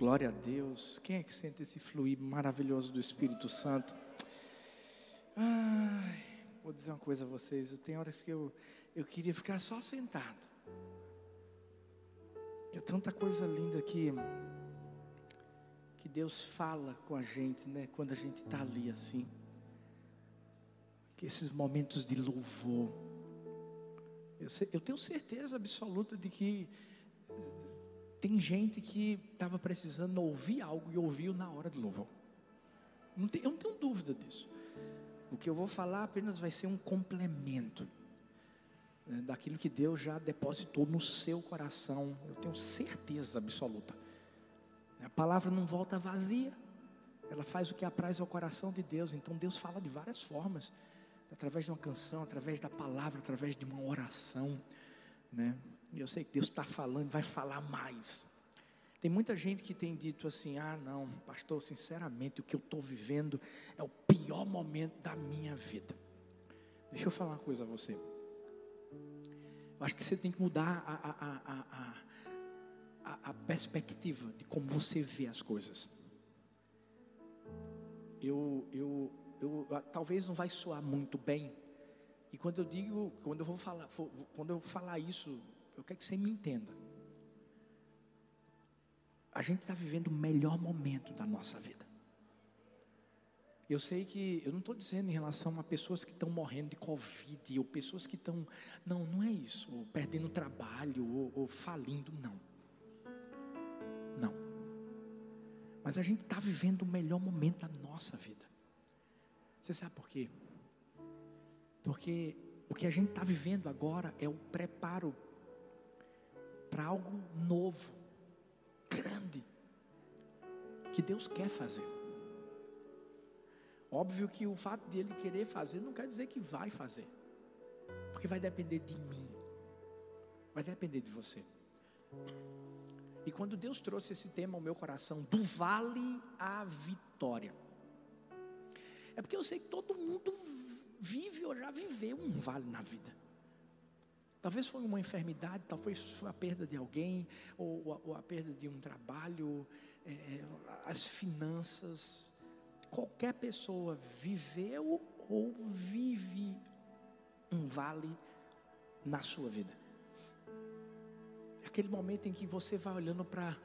Glória a Deus. Quem é que sente esse fluir maravilhoso do Espírito Santo? Ai, vou dizer uma coisa a vocês. Tem horas que eu, eu queria ficar só sentado. É tanta coisa linda que, que Deus fala com a gente, né? Quando a gente está ali assim. Que esses momentos de louvor. Eu, eu tenho certeza absoluta de que tem gente que estava precisando ouvir algo e ouviu na hora do louvor. Não tem, eu não tenho dúvida disso. O que eu vou falar apenas vai ser um complemento né, daquilo que Deus já depositou no seu coração. Eu tenho certeza absoluta. A palavra não volta vazia. Ela faz o que apraz ao coração de Deus. Então Deus fala de várias formas. Através de uma canção, através da palavra, através de uma oração. Né? E eu sei que Deus está falando, vai falar mais. Tem muita gente que tem dito assim: ah, não, pastor, sinceramente, o que eu estou vivendo é o pior momento da minha vida. Deixa eu falar uma coisa a você. Eu acho que você tem que mudar a, a, a, a perspectiva de como você vê as coisas. Eu, eu, eu, talvez não vai soar muito bem. E quando eu digo, quando eu vou falar, quando eu falar isso eu quero que você me entenda. A gente está vivendo o melhor momento da nossa vida. Eu sei que, eu não estou dizendo em relação a pessoas que estão morrendo de Covid, ou pessoas que estão, não, não é isso, ou perdendo trabalho, ou, ou falindo, não. Não. Mas a gente está vivendo o melhor momento da nossa vida. Você sabe por quê? Porque o que a gente está vivendo agora é o preparo para algo novo, grande, que Deus quer fazer. Óbvio que o fato de Ele querer fazer não quer dizer que vai fazer, porque vai depender de mim, vai depender de você. E quando Deus trouxe esse tema ao meu coração, do vale à vitória, é porque eu sei que todo mundo vive ou já viveu um vale na vida. Talvez foi uma enfermidade, talvez foi a perda de alguém, ou, ou a perda de um trabalho, é, é, as finanças. Qualquer pessoa viveu ou vive um vale na sua vida. É aquele momento em que você vai olhando para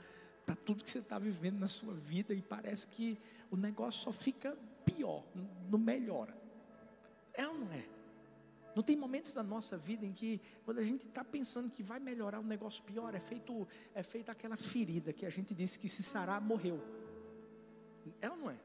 tudo que você está vivendo na sua vida e parece que o negócio só fica pior, não melhora. É ou não é? Não tem momentos da nossa vida em que, quando a gente está pensando que vai melhorar, o um negócio pior, é feito, é feita aquela ferida que a gente disse que se sarar, morreu. É ou não é?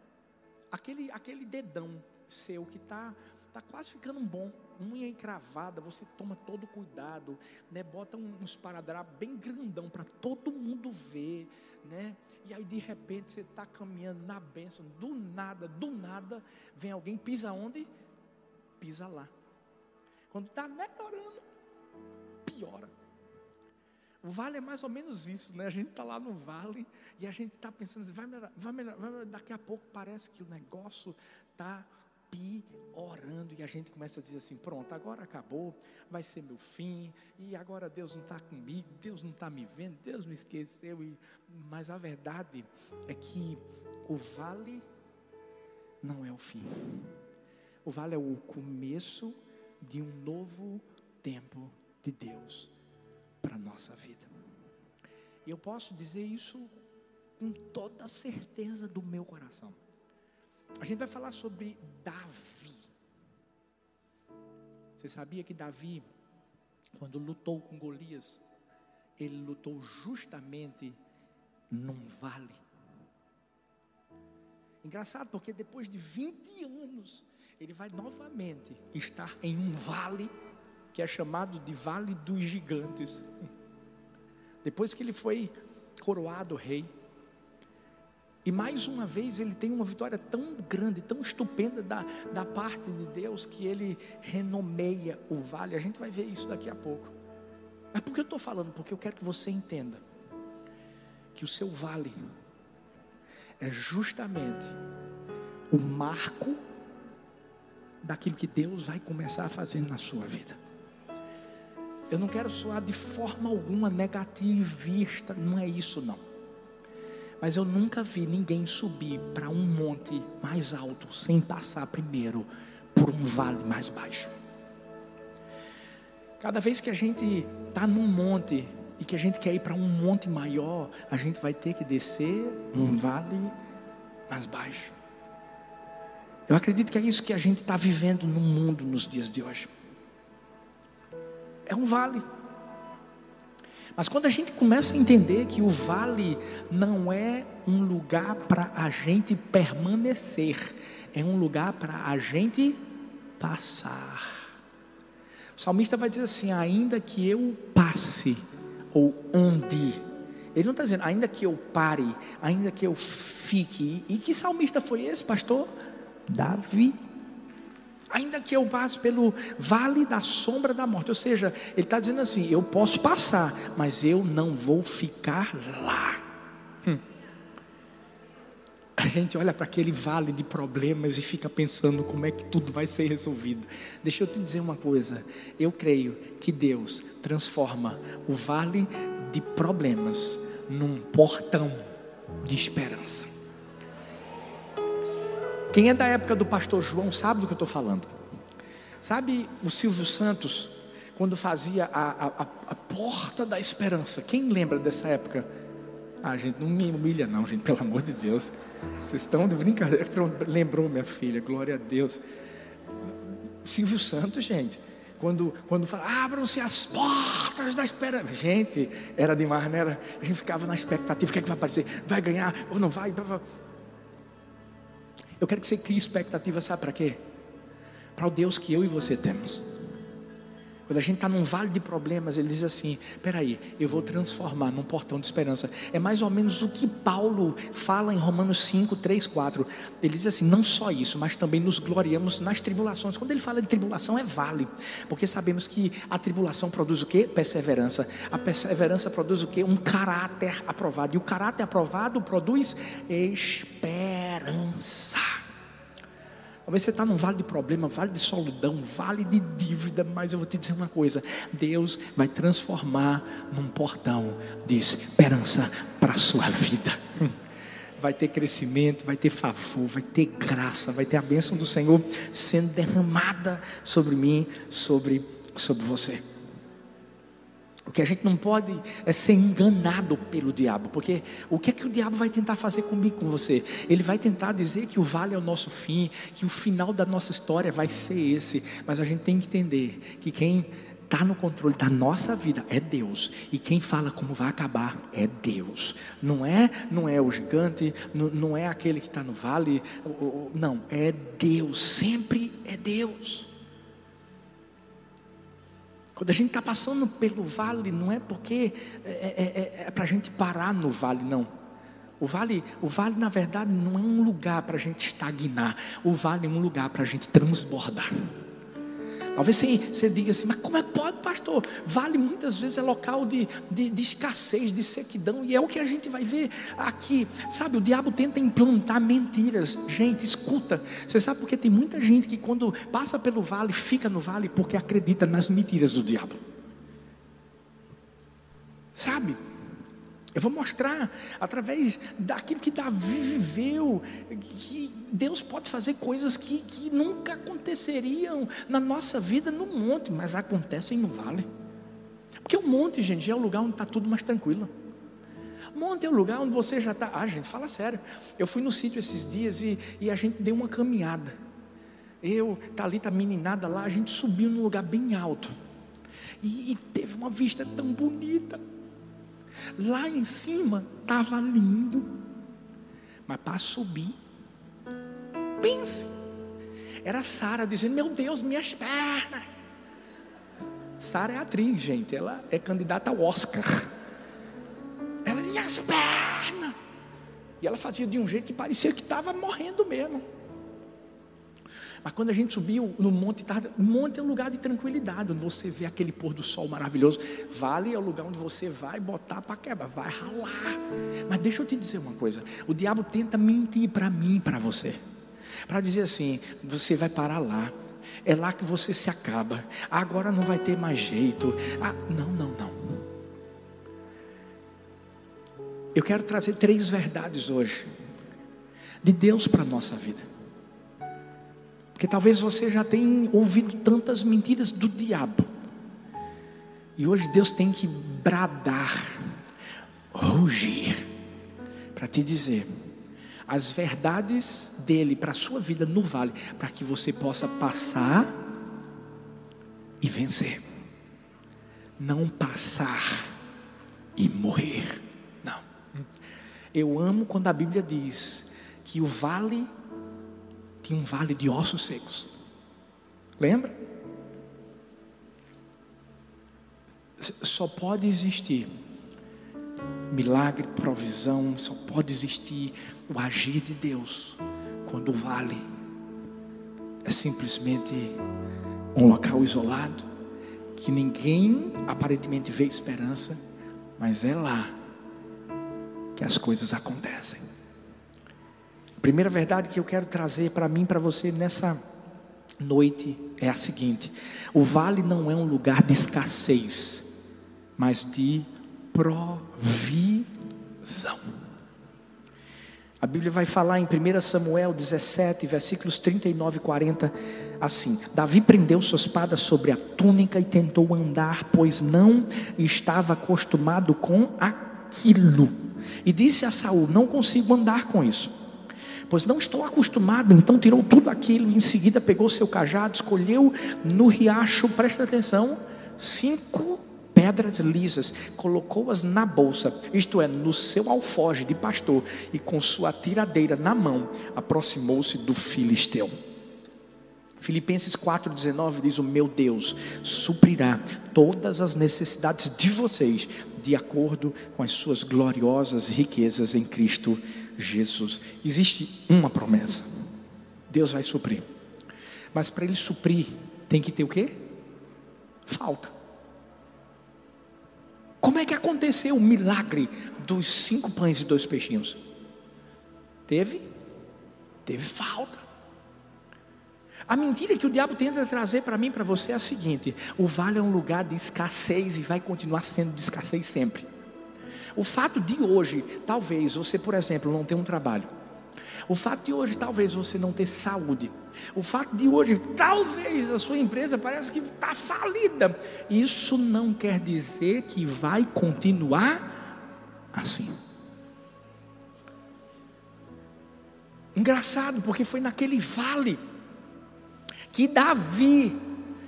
Aquele, aquele dedão seu que está tá quase ficando bom, unha encravada, você toma todo cuidado, né? Bota uns paradrapos bem grandão para todo mundo ver, né? E aí de repente você está caminhando na bênção, do nada, do nada, vem alguém, pisa onde? Pisa lá. Quando está melhorando, piora. O vale é mais ou menos isso, né? A gente está lá no vale e a gente está pensando, assim, vai melhorar, vai melhorar, vai melhorar. Daqui a pouco parece que o negócio está piorando e a gente começa a dizer assim: pronto, agora acabou, vai ser meu fim, e agora Deus não está comigo, Deus não está me vendo, Deus me esqueceu. E... Mas a verdade é que o vale não é o fim, o vale é o começo de um novo tempo de Deus para a nossa vida. E eu posso dizer isso com toda a certeza do meu coração. A gente vai falar sobre Davi. Você sabia que Davi, quando lutou com Golias, ele lutou justamente num vale. Engraçado, porque depois de 20 anos, ele vai novamente estar em um vale que é chamado de Vale dos Gigantes. Depois que ele foi coroado rei, e mais uma vez ele tem uma vitória tão grande, tão estupenda da, da parte de Deus, que ele renomeia o vale. A gente vai ver isso daqui a pouco. Mas por que eu estou falando? Porque eu quero que você entenda que o seu vale é justamente o marco daquilo que Deus vai começar a fazer na sua vida. Eu não quero soar de forma alguma negativista, não é isso não. Mas eu nunca vi ninguém subir para um monte mais alto sem passar primeiro por um vale mais baixo. Cada vez que a gente está num monte e que a gente quer ir para um monte maior, a gente vai ter que descer um vale mais baixo. Eu acredito que é isso que a gente está vivendo no mundo nos dias de hoje. É um vale. Mas quando a gente começa a entender que o vale não é um lugar para a gente permanecer, é um lugar para a gente passar. O salmista vai dizer assim: ainda que eu passe ou ande, ele não está dizendo, ainda que eu pare, ainda que eu fique. E que salmista foi esse, pastor? Davi. Ainda que eu passe pelo vale da sombra da morte. Ou seja, ele está dizendo assim: eu posso passar, mas eu não vou ficar lá. Hum. A gente olha para aquele vale de problemas e fica pensando como é que tudo vai ser resolvido. Deixa eu te dizer uma coisa. Eu creio que Deus transforma o vale de problemas num portão de esperança. Quem é da época do pastor João sabe do que eu estou falando. Sabe o Silvio Santos, quando fazia a, a, a, porta da esperança? Quem lembra dessa época? Ah, gente, não me humilha, não, gente, pelo amor de Deus. Vocês estão de brincadeira. Lembrou, minha filha, glória a Deus. Silvio Santos, gente, quando, quando fala, abram-se as portas da esperança. Gente, era demais, né? Era, a gente ficava na expectativa: o que, é que vai aparecer? Vai ganhar ou não vai? Eu quero que você crie expectativa, sabe para quê? Para o Deus que eu e você temos. Quando a gente está num vale de problemas, ele diz assim: peraí, eu vou transformar num portão de esperança. É mais ou menos o que Paulo fala em Romanos 5, 3, 4. Ele diz assim: não só isso, mas também nos gloriamos nas tribulações. Quando ele fala de tribulação, é vale, porque sabemos que a tribulação produz o que? Perseverança. A perseverança produz o que? Um caráter aprovado. E o caráter aprovado produz esperança. Talvez você está num vale de problema, vale de solidão, vale de dívida, mas eu vou te dizer uma coisa: Deus vai transformar num portão de esperança para a sua vida. Vai ter crescimento, vai ter favor, vai ter graça, vai ter a bênção do Senhor sendo derramada sobre mim, sobre, sobre você. O que a gente não pode é ser enganado pelo diabo, porque o que é que o diabo vai tentar fazer comigo, com você? Ele vai tentar dizer que o vale é o nosso fim, que o final da nossa história vai ser esse, mas a gente tem que entender que quem está no controle da nossa vida é Deus e quem fala como vai acabar é Deus. Não é, não é o gigante, não, não é aquele que está no vale, não é Deus. Sempre é Deus. Quando a gente está passando pelo vale, não é porque é, é, é, é para a gente parar no vale, não. O vale, o vale, na verdade, não é um lugar para a gente estagnar. O vale é um lugar para a gente transbordar. Talvez você, você diga assim, mas como é pode, pastor? Vale muitas vezes é local de, de, de, escassez, de sequidão, e é o que a gente vai ver aqui. Sabe, o diabo tenta implantar mentiras. Gente, escuta. Você sabe porque tem muita gente que quando passa pelo vale, fica no vale porque acredita nas mentiras do diabo. Sabe? Eu vou mostrar através daquilo que Davi viveu, que Deus pode fazer coisas que, que nunca aconteceriam na nossa vida no monte, mas acontecem no vale. Porque o monte, gente, é o lugar onde está tudo mais tranquilo. Monte é o lugar onde você já está. Ah, gente, fala sério. Eu fui no sítio esses dias e, e a gente deu uma caminhada. Eu, Thalita, a meninada lá, a gente subiu num lugar bem alto. E, e teve uma vista tão bonita. Lá em cima estava lindo, mas para subir, pense, era Sara dizendo: Meu Deus, minhas pernas. Sara é atriz, gente, ela é candidata ao Oscar. Ela, minhas pernas. E ela fazia de um jeito que parecia que estava morrendo mesmo. Mas quando a gente subiu no monte, o monte é um lugar de tranquilidade, onde você vê aquele pôr do sol maravilhoso. Vale é o lugar onde você vai botar para quebrar, vai ralar. Mas deixa eu te dizer uma coisa: o diabo tenta mentir para mim para você, para dizer assim: você vai parar lá. É lá que você se acaba. Agora não vai ter mais jeito. Ah, não, não, não. Eu quero trazer três verdades hoje de Deus para a nossa vida. Porque talvez você já tenha ouvido tantas mentiras do diabo. E hoje Deus tem que bradar, rugir, para te dizer as verdades dele para a sua vida no vale, para que você possa passar e vencer. Não passar e morrer. Não. Eu amo quando a Bíblia diz que o vale um vale de ossos secos. Lembra? Só pode existir milagre, provisão, só pode existir o agir de Deus quando o vale é simplesmente um local isolado que ninguém aparentemente vê esperança, mas é lá que as coisas acontecem. Primeira verdade que eu quero trazer para mim, para você nessa noite é a seguinte: o vale não é um lugar de escassez, mas de provisão. A Bíblia vai falar em 1 Samuel 17, versículos 39 e 40, assim: Davi prendeu sua espada sobre a túnica e tentou andar, pois não estava acostumado com aquilo. E disse a Saul: Não consigo andar com isso, pois não estou acostumado. Então tirou tudo aquilo, em seguida pegou seu cajado, escolheu no riacho, presta atenção, cinco pedras lisas, colocou-as na bolsa, isto é, no seu alfoge de pastor, e com sua tiradeira na mão, aproximou-se do filisteu. Filipenses 4,19 diz: O meu Deus suprirá todas as necessidades de vocês, de acordo com as suas gloriosas riquezas em Cristo Jesus. Existe uma promessa: Deus vai suprir, mas para Ele suprir, tem que ter o quê? Falta. Como é que aconteceu o milagre dos cinco pães e dois peixinhos? Teve? Teve falta. A mentira que o diabo tenta trazer para mim para você é a seguinte: o vale é um lugar de escassez e vai continuar sendo de escassez sempre. O fato de hoje, talvez você, por exemplo, não ter um trabalho. O fato de hoje, talvez você não ter saúde. O fato de hoje, talvez a sua empresa parece que está falida. Isso não quer dizer que vai continuar assim. Engraçado, porque foi naquele vale que Davi,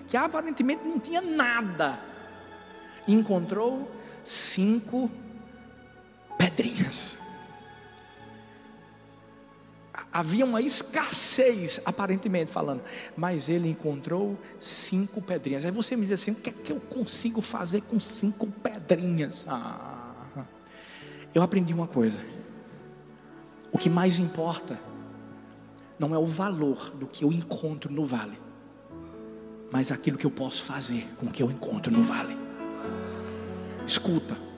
que aparentemente não tinha nada, encontrou cinco pedrinhas havia uma escassez, aparentemente falando, mas ele encontrou cinco pedrinhas. Aí você me diz assim: o que é que eu consigo fazer com cinco pedrinhas? Ah, eu aprendi uma coisa: o que mais importa não é o valor do que eu encontro no vale, mas aquilo que eu posso fazer com o que eu encontro no vale. Escuta.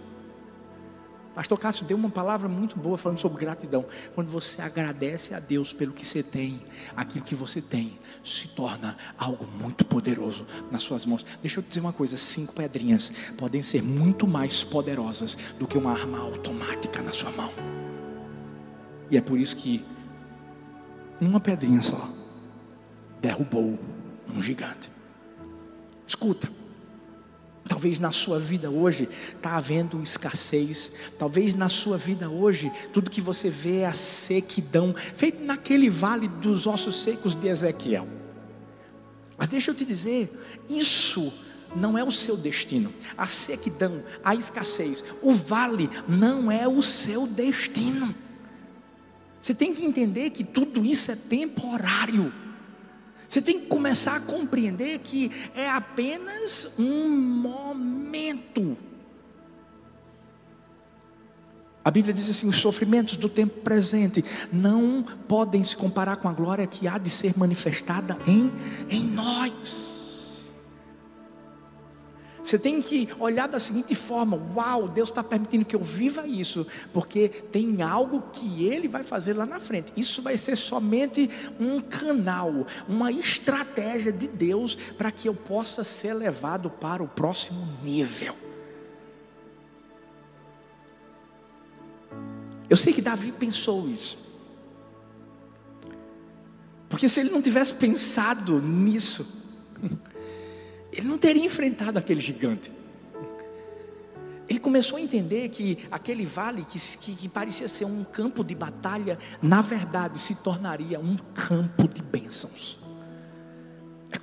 Pastor Cássio deu uma palavra muito boa falando sobre gratidão. Quando você agradece a Deus pelo que você tem, aquilo que você tem se torna algo muito poderoso nas suas mãos. Deixa eu te dizer uma coisa: cinco pedrinhas podem ser muito mais poderosas do que uma arma automática na sua mão. E é por isso que uma pedrinha só derrubou um gigante. Escuta. Talvez na sua vida hoje está havendo escassez. Talvez na sua vida hoje tudo que você vê é a sequidão, feito naquele vale dos ossos secos de Ezequiel. Mas deixa eu te dizer, isso não é o seu destino. A sequidão, a escassez, o vale não é o seu destino. Você tem que entender que tudo isso é temporário. Você tem que começar a compreender que é apenas um momento. A Bíblia diz assim: os sofrimentos do tempo presente não podem se comparar com a glória que há de ser manifestada em, em nós. Você tem que olhar da seguinte forma: Uau, Deus está permitindo que eu viva isso, porque tem algo que Ele vai fazer lá na frente. Isso vai ser somente um canal, uma estratégia de Deus para que eu possa ser levado para o próximo nível. Eu sei que Davi pensou isso. Porque se ele não tivesse pensado nisso, ele não teria enfrentado aquele gigante. Ele começou a entender que aquele vale que, que, que, parecia ser um campo de batalha, na verdade se tornaria um campo de bênçãos.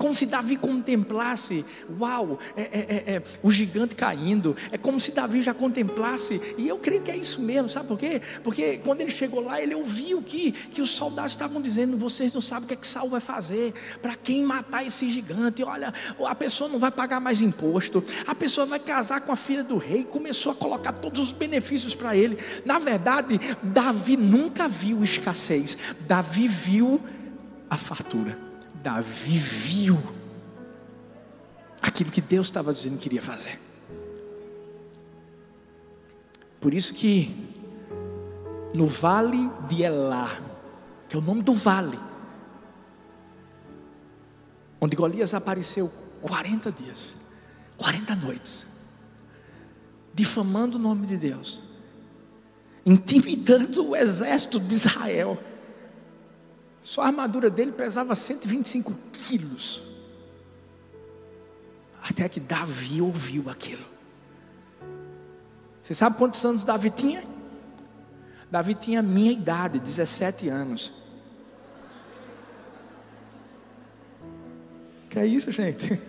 Como se Davi contemplasse, uau, é, é, é, é, o gigante caindo. É como se Davi já contemplasse, e eu creio que é isso mesmo, sabe por quê? Porque quando ele chegou lá, ele ouviu que, que os soldados estavam dizendo: vocês não sabem o que é que Saul vai fazer, para quem matar esse gigante. Olha, a pessoa não vai pagar mais imposto, a pessoa vai casar com a filha do rei. Começou a colocar todos os benefícios para ele. Na verdade, Davi nunca viu escassez, Davi viu a fartura. Davi viu aquilo que Deus estava dizendo que iria fazer. Por isso que no vale de Elá, que é o nome do vale, onde Golias apareceu 40 dias, 40 noites, difamando o nome de Deus, intimidando o exército de Israel só a armadura dele pesava 125 quilos. Até que Davi ouviu aquilo. Você sabe quantos anos Davi tinha? Davi tinha a minha idade, 17 anos. Que é isso, gente?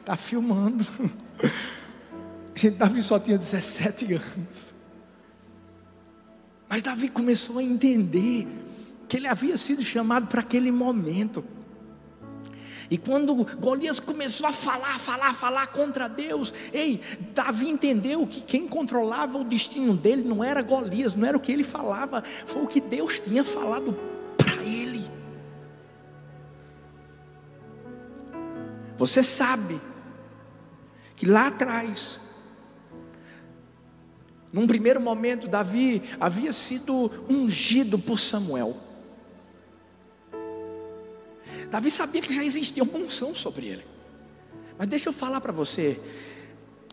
Está filmando. Gente, Davi só tinha 17 anos. Mas Davi começou a entender que ele havia sido chamado para aquele momento. E quando Golias começou a falar, falar, falar contra Deus, ei, Davi entendeu que quem controlava o destino dele não era Golias, não era o que ele falava, foi o que Deus tinha falado para ele. Você sabe que lá atrás, num primeiro momento, Davi havia sido ungido por Samuel. Davi sabia que já existia uma unção sobre ele. Mas deixa eu falar para você,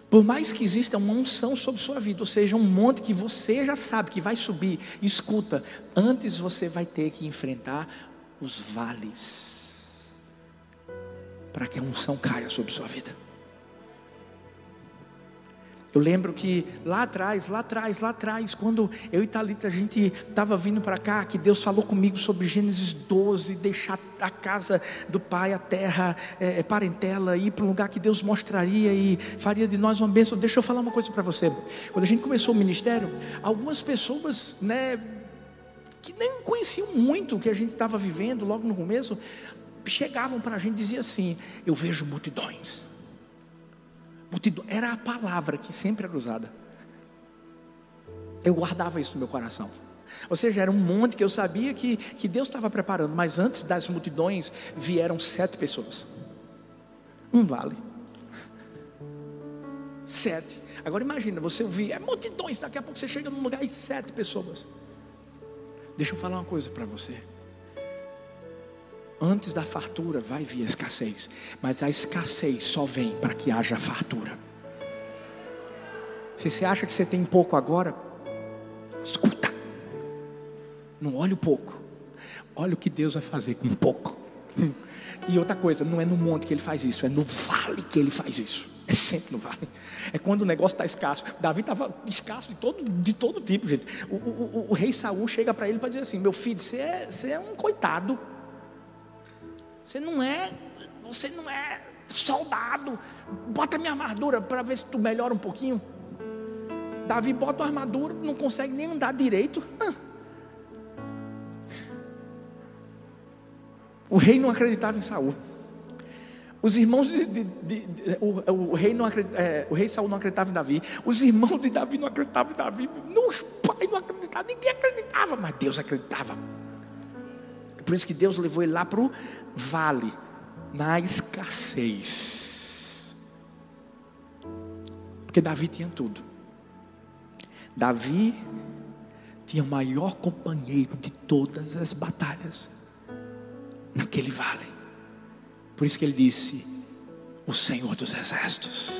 por mais que exista uma unção sobre sua vida, ou seja, um monte que você já sabe que vai subir, escuta, antes você vai ter que enfrentar os vales para que a unção caia sobre sua vida. Eu lembro que lá atrás, lá atrás, lá atrás, quando eu e Thalita a gente estava vindo para cá, que Deus falou comigo sobre Gênesis 12, deixar a casa do pai, a terra, é, parentela, ir para um lugar que Deus mostraria e faria de nós uma bênção. Deixa eu falar uma coisa para você. Quando a gente começou o ministério, algumas pessoas, né, que nem conheciam muito o que a gente estava vivendo logo no começo, chegavam para a gente e diziam assim: Eu vejo multidões. Multidão, era a palavra que sempre era usada. Eu guardava isso no meu coração. Ou seja, era um monte que eu sabia que, que Deus estava preparando, mas antes das multidões vieram sete pessoas. Um vale. Sete. Agora imagina, você ouvir, é multidões, daqui a pouco você chega num lugar e sete pessoas. Deixa eu falar uma coisa para você. Antes da fartura vai vir a escassez, mas a escassez só vem para que haja fartura. Se você acha que você tem pouco agora, escuta. Não olhe o pouco. Olha o que Deus vai fazer com pouco. E outra coisa, não é no monte que ele faz isso, é no vale que ele faz isso. É sempre no vale. É quando o negócio está escasso. Davi estava escasso de todo, de todo tipo, gente. O, o, o, o rei Saul chega para ele para dizer assim: Meu filho, você é, você é um coitado. Você não é, você não é soldado. Bota minha armadura para ver se tu melhora um pouquinho. Davi bota a armadura, não consegue nem andar direito. O rei não acreditava em Saul. Os irmãos de, de, de, de o, o, rei não é, o rei Saul não acreditava em Davi. Os irmãos de Davi não acreditavam em Davi. Os pais não acreditavam, ninguém acreditava, mas Deus acreditava. Por isso que Deus levou ele lá para o vale, na escassez. Porque Davi tinha tudo. Davi tinha o maior companheiro de todas as batalhas naquele vale. Por isso que ele disse: O Senhor dos Exércitos.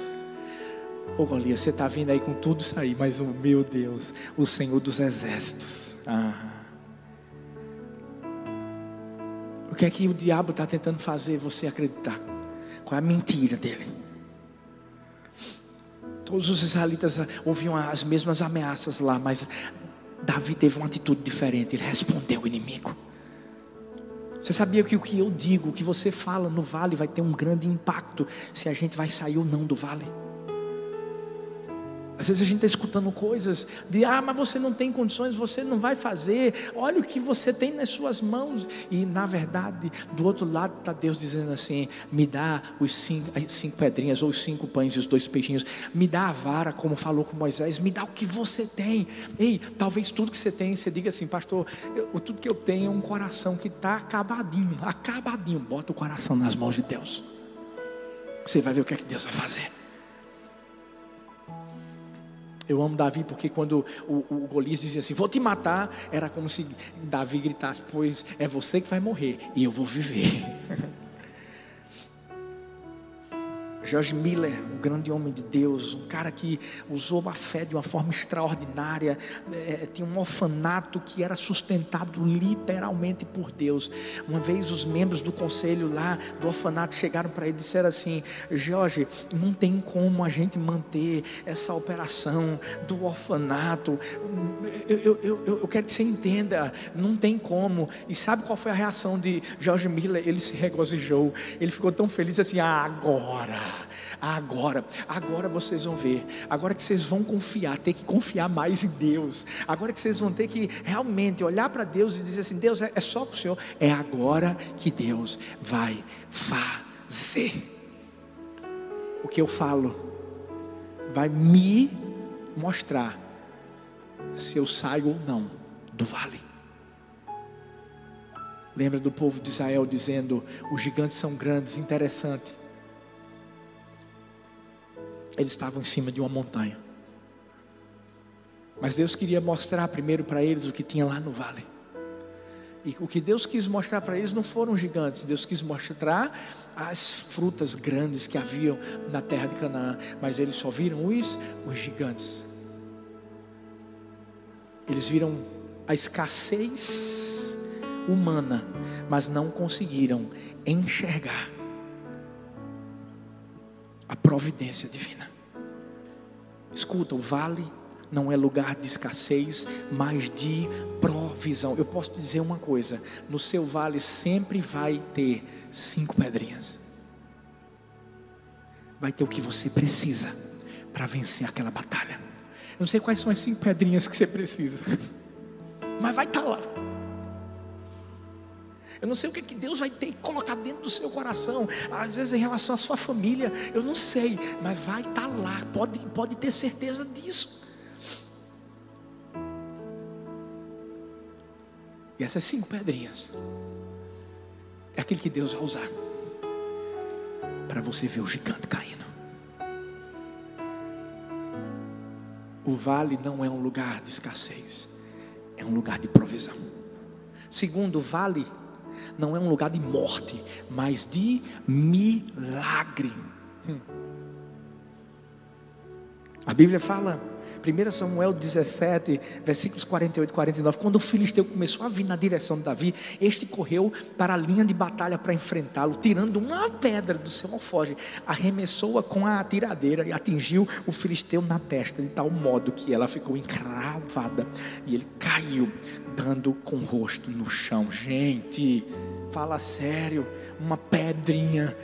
Ô Golias, você está vindo aí com tudo isso aí, mas o meu Deus, o Senhor dos Exércitos. Ah. Que é que o diabo está tentando fazer você acreditar? Qual é a mentira dele? Todos os israelitas ouviam as mesmas ameaças lá, mas Davi teve uma atitude diferente. Ele respondeu o inimigo. Você sabia que o que eu digo, o que você fala no vale, vai ter um grande impacto se a gente vai sair ou não do vale? Às vezes a gente está escutando coisas de, ah, mas você não tem condições, você não vai fazer, olha o que você tem nas suas mãos. E na verdade, do outro lado está Deus dizendo assim: me dá os cinco, as cinco pedrinhas, ou os cinco pães e os dois peixinhos, me dá a vara, como falou com Moisés, me dá o que você tem. Ei, talvez tudo que você tem, você diga assim, pastor, eu, tudo que eu tenho é um coração que está acabadinho, acabadinho. Bota o coração nas mãos de Deus. Você vai ver o que é que Deus vai fazer. Eu amo Davi porque quando o, o Golias dizia assim: Vou te matar, era como se Davi gritasse: Pois é você que vai morrer e eu vou viver. George Miller, um grande homem de Deus, um cara que usou a fé de uma forma extraordinária, é, tinha um orfanato que era sustentado literalmente por Deus. Uma vez os membros do conselho lá do orfanato chegaram para ele e disseram assim: Jorge, não tem como a gente manter essa operação do orfanato. Eu, eu, eu, eu quero que você entenda, não tem como. E sabe qual foi a reação de George Miller? Ele se regozijou, ele ficou tão feliz assim: ah, agora agora, agora vocês vão ver, agora que vocês vão confiar, ter que confiar mais em Deus, agora que vocês vão ter que realmente olhar para Deus e dizer assim: Deus, é, é só para o Senhor, é agora que Deus vai fazer. O que eu falo vai me mostrar se eu saio ou não do vale. Lembra do povo de Israel dizendo: os gigantes são grandes, interessante. Eles estavam em cima de uma montanha. Mas Deus queria mostrar primeiro para eles o que tinha lá no vale. E o que Deus quis mostrar para eles não foram gigantes, Deus quis mostrar as frutas grandes que haviam na terra de Canaã, mas eles só viram os, os gigantes. Eles viram a escassez humana, mas não conseguiram enxergar a providência divina. Escuta, o vale não é lugar de escassez, mas de provisão. Eu posso te dizer uma coisa: no seu vale sempre vai ter cinco pedrinhas. Vai ter o que você precisa para vencer aquela batalha. Eu não sei quais são as cinco pedrinhas que você precisa, mas vai estar tá lá. Eu não sei o que, que Deus vai ter que colocar dentro do seu coração. Às vezes em relação à sua família, eu não sei, mas vai estar tá lá. Pode, pode ter certeza disso. E essas cinco pedrinhas é aquele que Deus vai usar para você ver o gigante caindo. O vale não é um lugar de escassez, é um lugar de provisão. Segundo, o vale não é um lugar de morte, mas de milagre. Hum. A Bíblia fala, 1 Samuel 17, versículos 48 e 49, quando o filisteu começou a vir na direção de Davi, este correu para a linha de batalha para enfrentá-lo, tirando uma pedra do seu alfoge, arremessou-a com a tiradeira e atingiu o filisteu na testa, de tal modo que ela ficou encravada e ele caiu, dando com o rosto no chão. Gente, Fala sério, uma pedrinha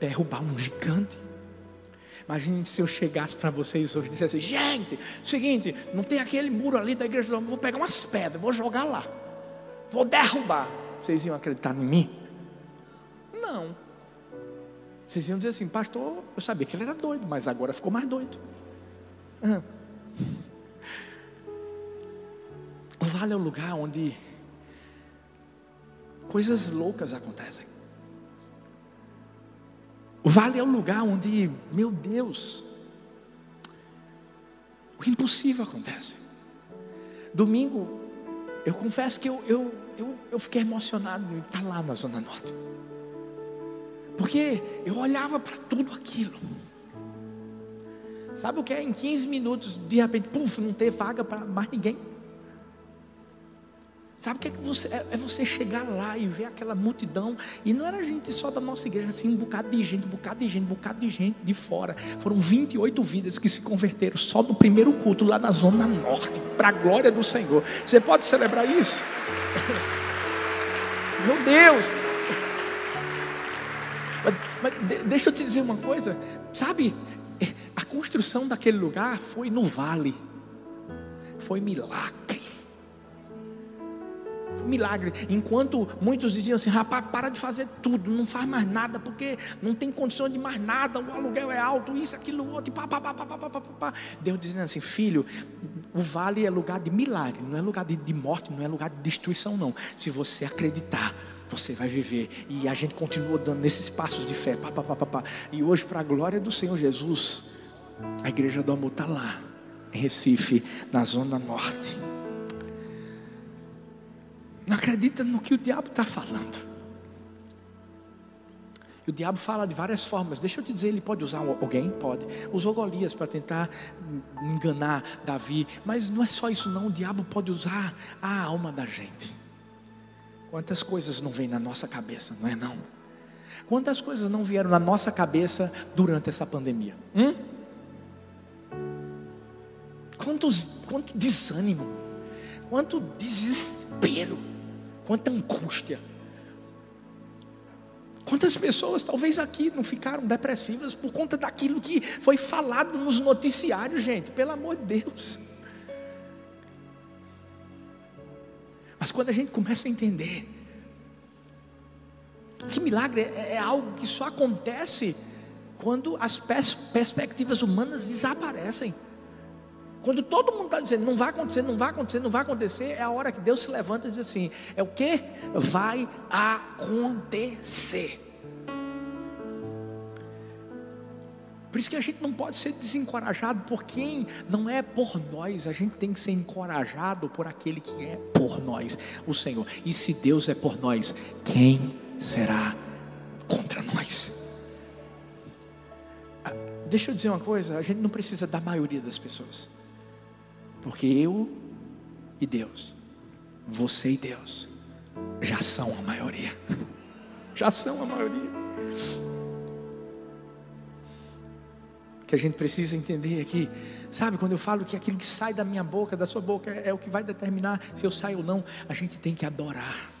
derrubar um gigante. Imagine se eu chegasse para vocês hoje e dissesse gente, seguinte, não tem aquele muro ali da igreja, não, vou pegar umas pedras, vou jogar lá, vou derrubar. Vocês iam acreditar em mim? Não. Vocês iam dizer assim, pastor, eu sabia que ele era doido, mas agora ficou mais doido. O vale é o lugar onde coisas loucas acontecem. O vale é o lugar onde, meu Deus, o impossível acontece. Domingo, eu confesso que eu, eu, eu, eu fiquei emocionado em estar lá na Zona Norte. Porque eu olhava para tudo aquilo. Sabe o que é? Em 15 minutos, de repente, puf, não ter vaga para mais ninguém. Sabe o que é que você é, é, você chegar lá e ver aquela multidão e não era gente só da nossa igreja, assim, um bocado de gente, um bocado de gente, um bocado de gente de fora. Foram 28 vidas que se converteram só no primeiro culto lá na zona norte, para a glória do Senhor. Você pode celebrar isso? Meu Deus! Mas, mas deixa eu te dizer uma coisa, sabe? A construção daquele lugar foi no vale. Foi milagre milagre. Enquanto muitos diziam assim: rapaz, para de fazer tudo, não faz mais nada, porque não tem condição de mais nada, o aluguel é alto, isso, aquilo, outro, pá, pá, pá, pá, pá, pá, pá. Deus dizendo assim: filho, o vale é lugar de milagre, não é lugar de, de morte, não é lugar de destruição, não. Se você acreditar, você vai viver. E a gente continua dando nesses passos de fé. Pá, pá, pá, pá, pá. E hoje, para a glória do Senhor Jesus, a igreja do amor está lá, em Recife, na Zona Norte. Não acredita no que o diabo está falando. E o diabo fala de várias formas. Deixa eu te dizer, ele pode usar alguém? Pode. Usou Golias para tentar enganar Davi. Mas não é só isso, não. O diabo pode usar a alma da gente. Quantas coisas não vêm na nossa cabeça, não é não? Quantas coisas não vieram na nossa cabeça durante essa pandemia? Hum? Quantos, quanto desânimo, quanto desespero quanta angústia. Quantas pessoas, talvez aqui, não ficaram depressivas por conta daquilo que foi falado nos noticiários, gente, pelo amor de Deus. Mas quando a gente começa a entender que milagre é, é algo que só acontece quando as pers perspectivas humanas desaparecem. Quando todo mundo está dizendo não vai acontecer, não vai acontecer, não vai acontecer, é a hora que Deus se levanta e diz assim: é o que? Vai acontecer. Por isso que a gente não pode ser desencorajado por quem não é por nós, a gente tem que ser encorajado por aquele que é por nós, o Senhor. E se Deus é por nós, quem será contra nós? Ah, deixa eu dizer uma coisa: a gente não precisa da maioria das pessoas. Porque eu e Deus, você e Deus, já são a maioria. Já são a maioria. O que a gente precisa entender aqui, sabe, quando eu falo que aquilo que sai da minha boca, da sua boca, é, é o que vai determinar se eu saio ou não, a gente tem que. Adorar.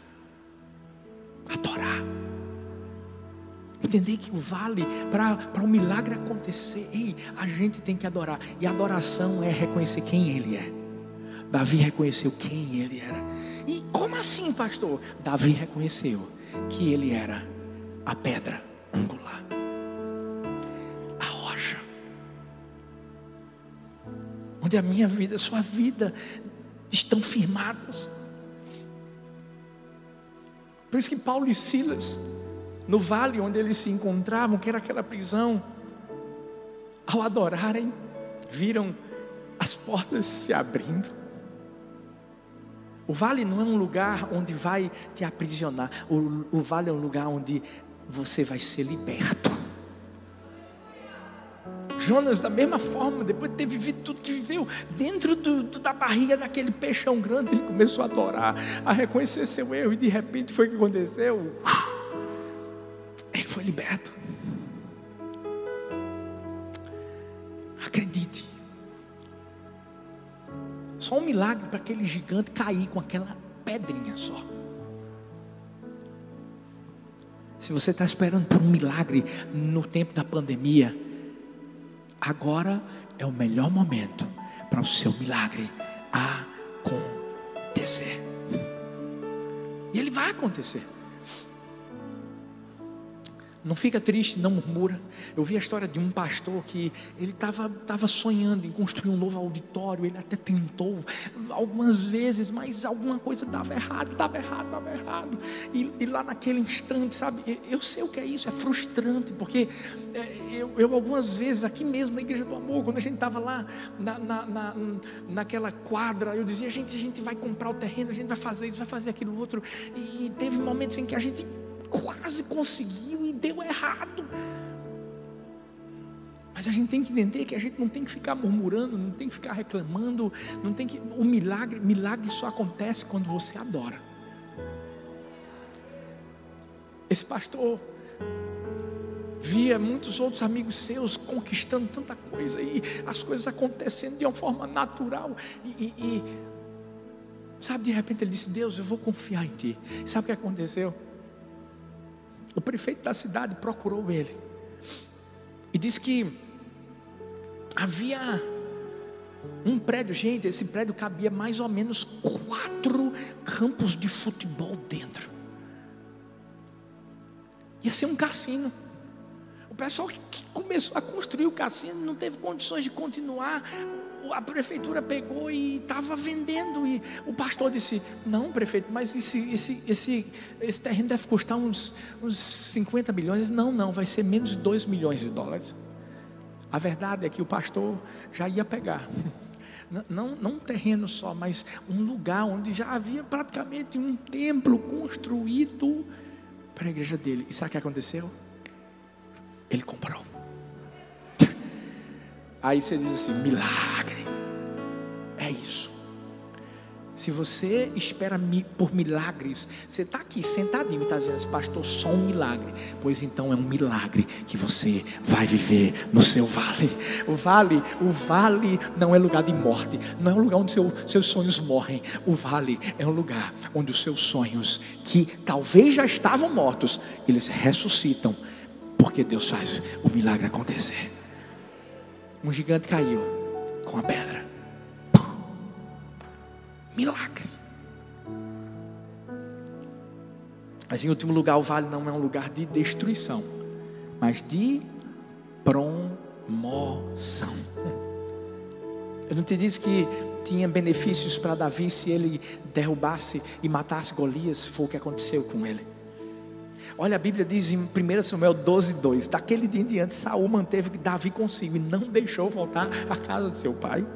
Entender que o vale, para o um milagre acontecer, ei, a gente tem que adorar. E adoração é reconhecer quem Ele é. Davi reconheceu quem Ele era. E como assim, pastor? Davi reconheceu que Ele era a pedra angular, a rocha, onde a minha vida, a sua vida estão firmadas. Por isso que Paulo e Silas no vale onde eles se encontravam, que era aquela prisão, ao adorarem, viram as portas se abrindo. O vale não é um lugar onde vai te aprisionar, o, o vale é um lugar onde você vai ser liberto. Jonas, da mesma forma, depois de ter vivido tudo que viveu, dentro do, do, da barriga daquele peixão grande, ele começou a adorar, a reconhecer seu erro, e de repente foi o que aconteceu. Foi liberto. Acredite. Só um milagre para aquele gigante cair com aquela pedrinha só. Se você está esperando por um milagre no tempo da pandemia, agora é o melhor momento para o seu milagre acontecer. E ele vai acontecer. Não fica triste, não murmura. Eu vi a história de um pastor que ele estava tava sonhando em construir um novo auditório. Ele até tentou algumas vezes, mas alguma coisa dava errado, dava errado, dava errado. E, e lá naquele instante, sabe, eu sei o que é isso, é frustrante, porque é, eu, eu, algumas vezes, aqui mesmo na Igreja do Amor, quando a gente estava lá na, na, na, naquela quadra, eu dizia: gente, a gente vai comprar o terreno, a gente vai fazer isso, vai fazer aquilo outro. E teve momentos em que a gente quase conseguiu e deu errado. Mas a gente tem que entender que a gente não tem que ficar murmurando, não tem que ficar reclamando, não tem que. O milagre, milagre só acontece quando você adora. Esse pastor via muitos outros amigos seus conquistando tanta coisa e as coisas acontecendo de uma forma natural e, e, e sabe de repente ele disse Deus eu vou confiar em ti sabe o que aconteceu o prefeito da cidade procurou ele e disse que havia um prédio, gente, esse prédio cabia mais ou menos quatro campos de futebol dentro. Ia ser um cassino. O pessoal que começou a construir o cassino não teve condições de continuar. A prefeitura pegou e estava vendendo. E o pastor disse: Não, prefeito, mas esse, esse, esse, esse terreno deve custar uns, uns 50 milhões. Não, não, vai ser menos de 2 milhões de dólares. A verdade é que o pastor já ia pegar. Não, não um terreno só, mas um lugar onde já havia praticamente um templo construído para a igreja dele. E sabe o que aconteceu? Ele comprou. Aí você diz assim: milagre. É isso. Se você espera por milagres, você está aqui sentadinho e está dizendo, assim, pastor, só um milagre. Pois então é um milagre que você vai viver no seu vale. O vale, o vale não é lugar de morte, não é um lugar onde seu, seus sonhos morrem. O vale é um lugar onde os seus sonhos, que talvez já estavam mortos, eles ressuscitam, porque Deus faz o milagre acontecer. Um gigante caiu com a pedra. Milagre. Mas em último lugar, o vale não é um lugar de destruição, mas de promoção. Eu não te disse que tinha benefícios para Davi se ele derrubasse e matasse Golias, foi o que aconteceu com ele. Olha, a Bíblia diz em 1 Samuel 12, 2: Daquele dia em diante, Saul manteve Davi consigo e não deixou voltar à casa de seu pai.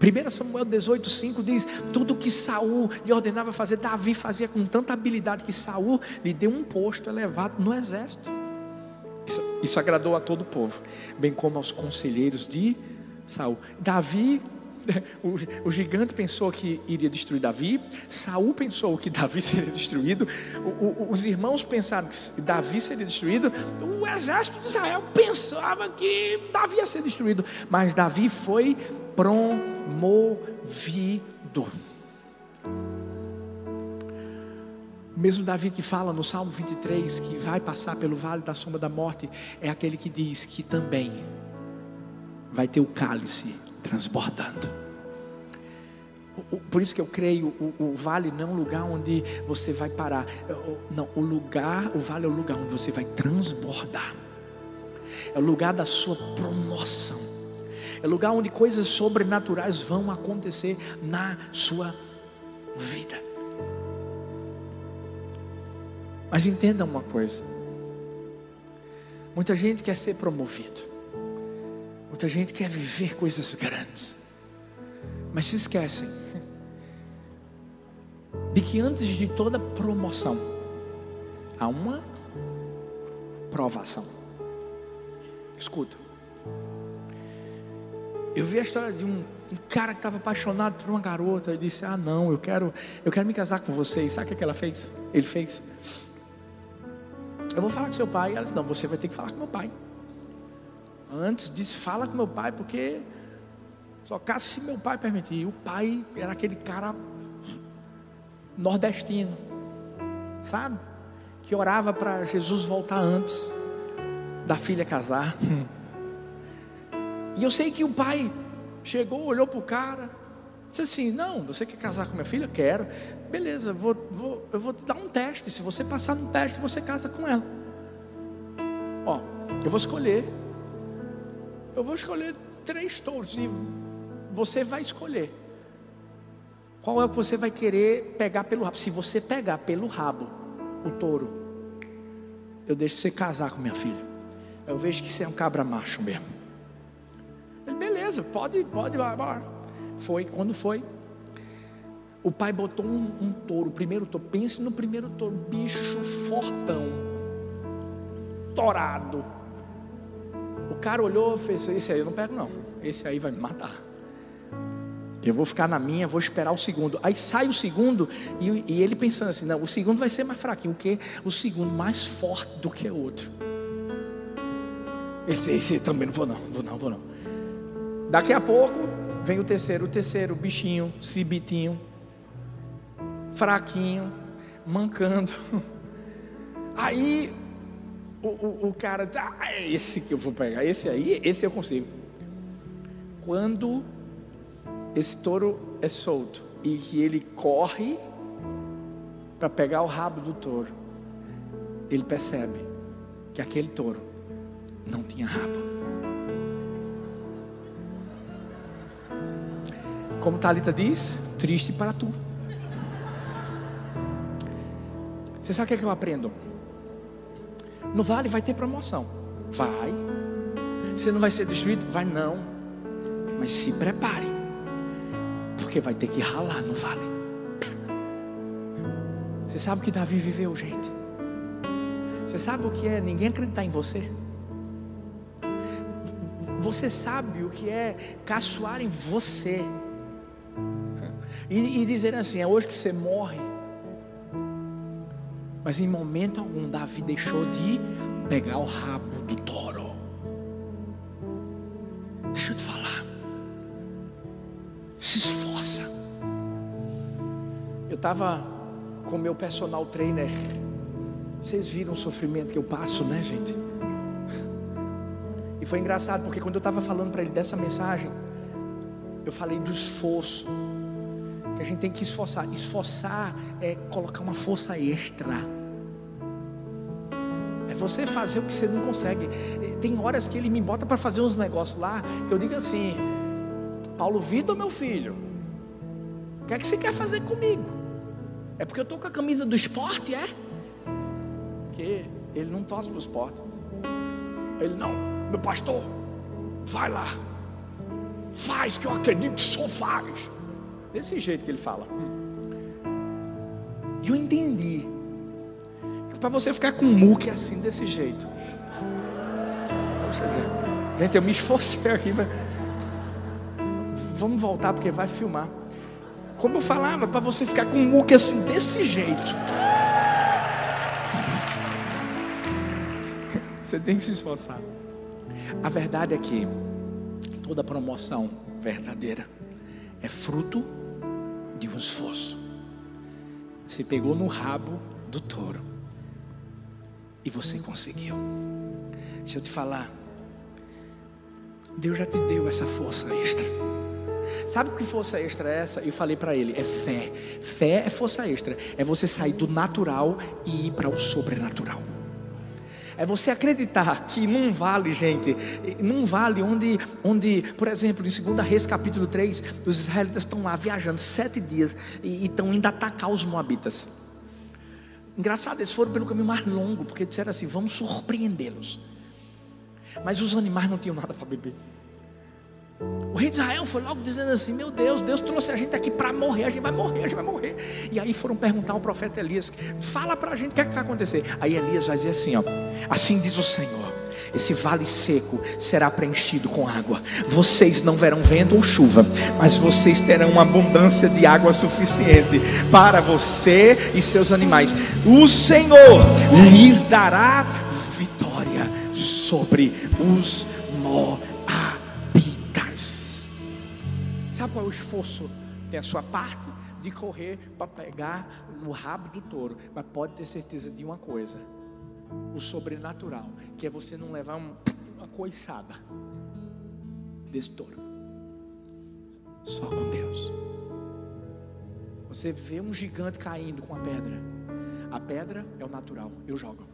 1 Samuel 18, 5 diz: Tudo que Saul lhe ordenava fazer, Davi fazia com tanta habilidade que Saul lhe deu um posto elevado no exército. Isso, isso agradou a todo o povo, bem como aos conselheiros de Saul. Davi o, o, gigante pensou que iria destruir Davi, Saul pensou que Davi seria destruído, o, os irmãos pensaram que Davi seria destruído, o exército de Israel pensava que Davi ia ser destruído, mas Davi foi promovido. Mesmo Davi que fala no Salmo 23 que vai passar pelo vale da sombra da morte, é aquele que diz que também vai ter o cálice transbordando. Por isso que eu creio, o, o, vale não é um lugar onde você vai parar. É, não, o lugar, o vale é o lugar onde você vai transbordar. É o lugar da sua promoção. É o lugar onde coisas sobrenaturais vão acontecer na sua vida. Mas entenda uma coisa. Muita gente quer ser promovido. Muita gente quer viver coisas grandes. Mas se esquecem de que antes de toda promoção há uma provação. Escuta. Eu vi a história de um, um cara que estava apaixonado por uma garota e disse: "Ah, não, eu quero, eu quero me casar com você". E sabe o que ela fez? Ele fez. Eu vou falar com seu pai. Ela disse: "Não, você vai ter que falar com meu pai". Antes disse: "Fala com meu pai, porque só caso se meu pai permitir". O pai era aquele cara nordestino, sabe? Que orava para Jesus voltar antes da filha casar. E eu sei que o pai chegou, olhou para o cara, disse assim: Não, você quer casar com minha filha? Quero. Beleza, vou, vou, eu vou dar um teste. Se você passar no teste, você casa com ela. Ó, eu vou escolher. Eu vou escolher três touros e você vai escolher. Qual é o que você vai querer pegar pelo rabo? Se você pegar pelo rabo o touro, eu deixo você casar com minha filha. Eu vejo que você é um cabra macho mesmo. Ele, beleza, pode, pode, vai, vai. Foi, quando foi? O pai botou um, um touro, o primeiro touro. Pense no primeiro touro, bicho fortão, torado. Cara olhou e fez: Esse aí eu não pego, não. Esse aí vai me matar. Eu vou ficar na minha, vou esperar o segundo. Aí sai o segundo e, e ele pensando assim: não, o segundo vai ser mais fraquinho, que o segundo mais forte do que o outro. Esse, esse também não vou não, vou não, vou não. Daqui a pouco vem o terceiro, o terceiro, bichinho, cibitinho, fraquinho, mancando. Aí o, o, o cara, ah, é esse que eu vou pegar, esse aí, esse eu consigo. Quando esse touro é solto e que ele corre para pegar o rabo do touro, ele percebe que aquele touro não tinha rabo. Como Talita diz, triste para tu. Você sabe o que, é que eu aprendo? No vale vai ter promoção. Vai. Você não vai ser destruído? Vai não. Mas se prepare. Porque vai ter que ralar no vale. Você sabe o que Davi viveu, gente? Você sabe o que é ninguém acreditar em você? Você sabe o que é caçoar em você? E, e dizer assim: é hoje que você morre. Mas em momento algum, Davi deixou de pegar o rabo do touro. Deixa eu te falar. Se esforça. Eu estava com meu personal trainer. Vocês viram o sofrimento que eu passo, né, gente? E foi engraçado porque quando eu estava falando para ele dessa mensagem, eu falei do esforço que a gente tem que esforçar. Esforçar é colocar uma força extra. Você fazer o que você não consegue. Tem horas que ele me bota para fazer uns negócios lá, que eu digo assim: Paulo Vitor, meu filho, o que é que você quer fazer comigo? É porque eu estou com a camisa do esporte, é? Porque ele não torce para o esporte. Ele não, meu pastor, vai lá, faz que eu acredito que só faz. Desse jeito que ele fala. E eu entendi. Para você ficar com um muque assim, desse jeito. Gente, eu me esforcei aqui. Mas... Vamos voltar porque vai filmar. Como eu falava, para você ficar com um muque assim, desse jeito. Você tem que se esforçar. A verdade é que toda promoção verdadeira é fruto de um esforço. Você pegou no rabo do touro e você conseguiu. Deixa eu te falar. Deus já te deu essa força extra. Sabe que força extra é essa? Eu falei para ele, é fé. Fé é força extra. É você sair do natural e ir para o sobrenatural. É você acreditar que num vale, gente, num vale onde, onde por exemplo, em 2 Reis capítulo 3, os israelitas estão lá viajando sete dias e estão indo atacar os moabitas. Engraçado, eles foram pelo caminho mais longo, porque disseram assim: vamos surpreendê-los. Mas os animais não tinham nada para beber. O rei de Israel foi logo dizendo assim: Meu Deus, Deus trouxe a gente aqui para morrer, a gente vai morrer, a gente vai morrer. E aí foram perguntar ao profeta Elias: Fala para a gente o que é que vai acontecer. Aí Elias vai dizer assim: ó, Assim diz o Senhor. Esse vale seco será preenchido com água. Vocês não verão vento ou chuva, mas vocês terão uma abundância de água suficiente para você e seus animais. O Senhor lhes dará vitória sobre os mortos Sabe qual é o esforço? Tem a sua parte de correr para pegar no rabo do touro, mas pode ter certeza de uma coisa: o sobrenatural, que é você não levar um, uma coiçada desse touro. Só com Deus. Você vê um gigante caindo com a pedra. A pedra é o natural, eu jogo.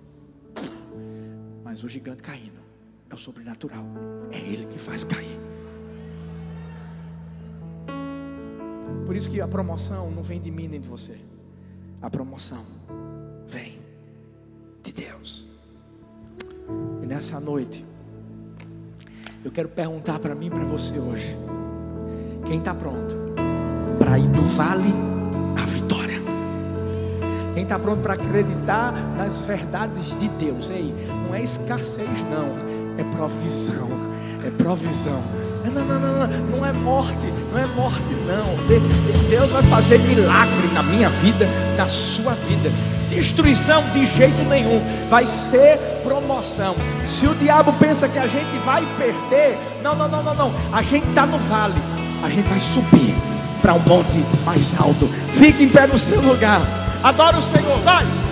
Mas o gigante caindo é o sobrenatural. É ele que faz cair. Por isso que a promoção não vem de mim nem de você. A promoção nessa noite, eu quero perguntar para mim e para você hoje: quem está pronto para ir do vale à vitória? Quem está pronto para acreditar nas verdades de Deus? Ei, não é escassez, não é provisão, é provisão. Não, não, não, não, não é morte, não é morte, não. Deus vai fazer milagre na minha vida, na sua vida. Destruição de jeito nenhum, vai ser promoção. Se o diabo pensa que a gente vai perder, não, não, não, não, não. A gente está no vale, a gente vai subir para um monte mais alto. Fique em pé no seu lugar. Adora o Senhor, vai.